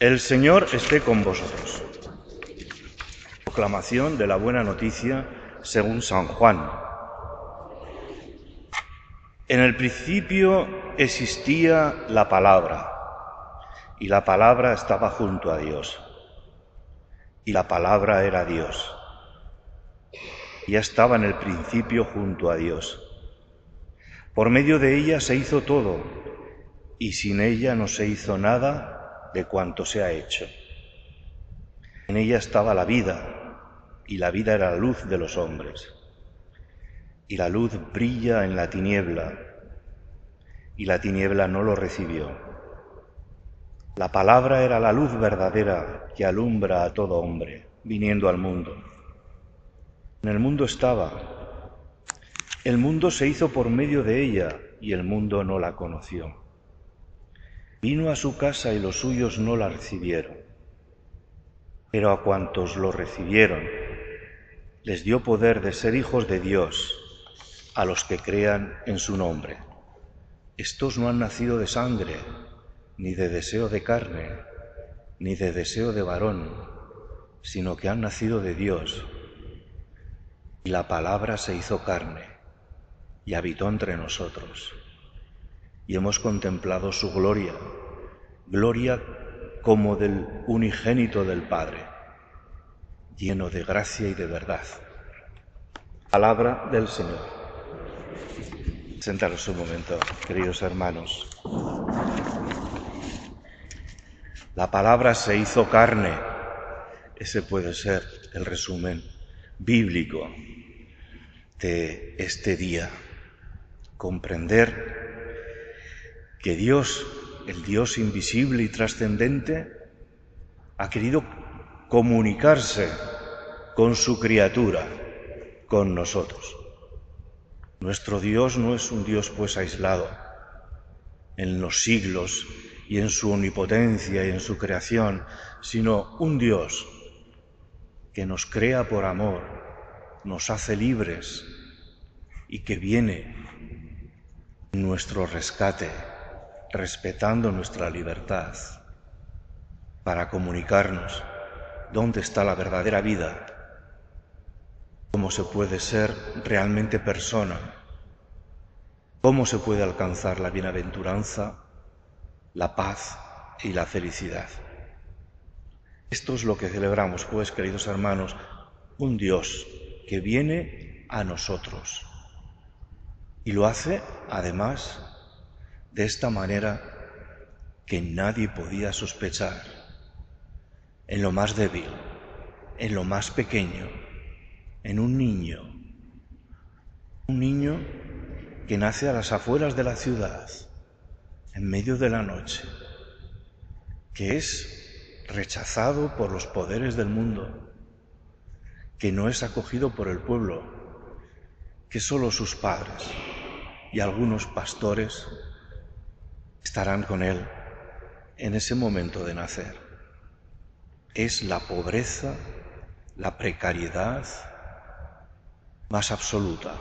El Señor esté con vosotros. Proclamación de la buena noticia según San Juan. En el principio existía la palabra y la palabra estaba junto a Dios y la palabra era Dios. Ya estaba en el principio junto a Dios. Por medio de ella se hizo todo y sin ella no se hizo nada de cuanto se ha hecho. En ella estaba la vida y la vida era la luz de los hombres. Y la luz brilla en la tiniebla y la tiniebla no lo recibió. La palabra era la luz verdadera que alumbra a todo hombre viniendo al mundo. En el mundo estaba. El mundo se hizo por medio de ella y el mundo no la conoció. Vino a su casa y los suyos no la recibieron. Pero a cuantos lo recibieron, les dio poder de ser hijos de Dios a los que crean en su nombre. Estos no han nacido de sangre, ni de deseo de carne, ni de deseo de varón, sino que han nacido de Dios. Y la palabra se hizo carne y habitó entre nosotros. Y hemos contemplado su gloria, gloria como del unigénito del Padre, lleno de gracia y de verdad. Palabra del Señor. Sentaros un momento, queridos hermanos. La palabra se hizo carne. Ese puede ser el resumen bíblico de este día. Comprender que Dios, el Dios invisible y trascendente, ha querido comunicarse con su criatura, con nosotros. Nuestro Dios no es un Dios pues aislado en los siglos y en su omnipotencia y en su creación, sino un Dios que nos crea por amor, nos hace libres y que viene en nuestro rescate, respetando nuestra libertad, para comunicarnos dónde está la verdadera vida cómo se puede ser realmente persona, cómo se puede alcanzar la bienaventuranza, la paz y la felicidad. Esto es lo que celebramos, pues, queridos hermanos, un Dios que viene a nosotros y lo hace, además, de esta manera que nadie podía sospechar, en lo más débil, en lo más pequeño, en un niño, un niño que nace a las afueras de la ciudad, en medio de la noche, que es rechazado por los poderes del mundo, que no es acogido por el pueblo, que solo sus padres y algunos pastores estarán con él en ese momento de nacer. Es la pobreza, la precariedad, más absoluta.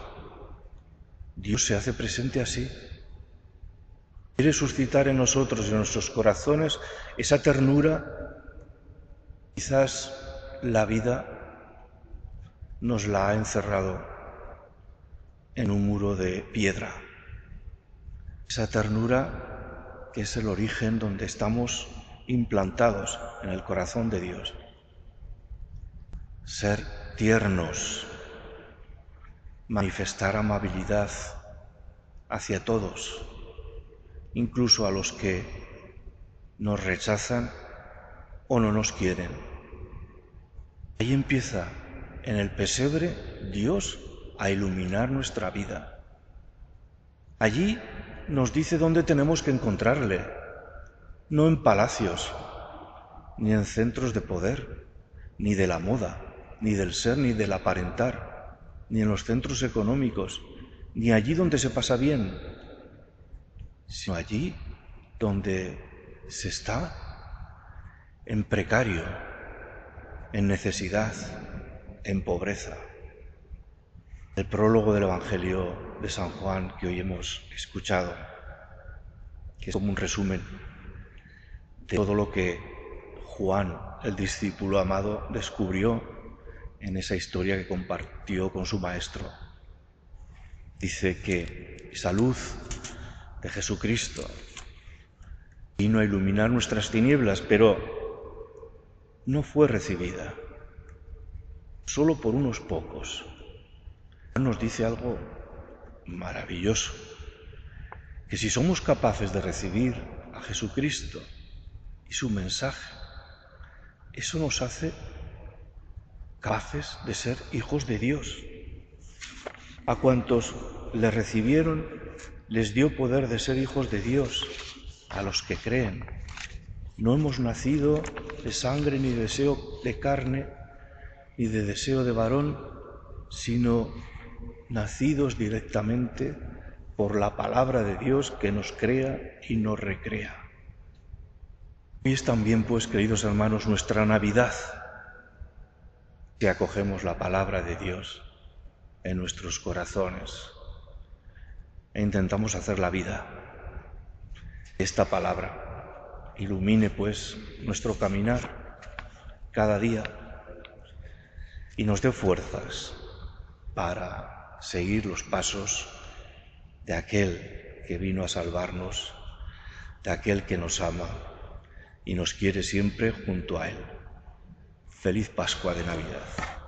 Dios se hace presente así. Quiere suscitar en nosotros, en nuestros corazones, esa ternura. Quizás la vida nos la ha encerrado en un muro de piedra. Esa ternura que es el origen donde estamos implantados en el corazón de Dios. Ser tiernos, manifestar amabilidad hacia todos, incluso a los que nos rechazan o no nos quieren. Ahí empieza en el pesebre Dios a iluminar nuestra vida. Allí nos dice dónde tenemos que encontrarle, no en palacios, ni en centros de poder, ni de la moda, ni del ser, ni del aparentar ni en los centros económicos, ni allí donde se pasa bien, sino allí donde se está en precario, en necesidad, en pobreza. El prólogo del Evangelio de San Juan que hoy hemos escuchado, que es como un resumen de todo lo que Juan, el discípulo amado, descubrió en esa historia que compartió con su maestro. Dice que esa luz de Jesucristo vino a iluminar nuestras tinieblas, pero no fue recibida solo por unos pocos. Nos dice algo maravilloso, que si somos capaces de recibir a Jesucristo y su mensaje, eso nos hace capaces de ser hijos de Dios. A cuantos le recibieron, les dio poder de ser hijos de Dios, a los que creen. No hemos nacido de sangre ni deseo de carne ni de deseo de varón, sino nacidos directamente por la palabra de Dios que nos crea y nos recrea. Y es también, pues, queridos hermanos, nuestra Navidad, que acogemos la palabra de Dios en nuestros corazones e intentamos hacer la vida. Esta palabra ilumine, pues, nuestro caminar cada día y nos dé fuerzas para seguir los pasos de aquel que vino a salvarnos, de aquel que nos ama y nos quiere siempre junto a Él. Feliz Pascua de Navidad.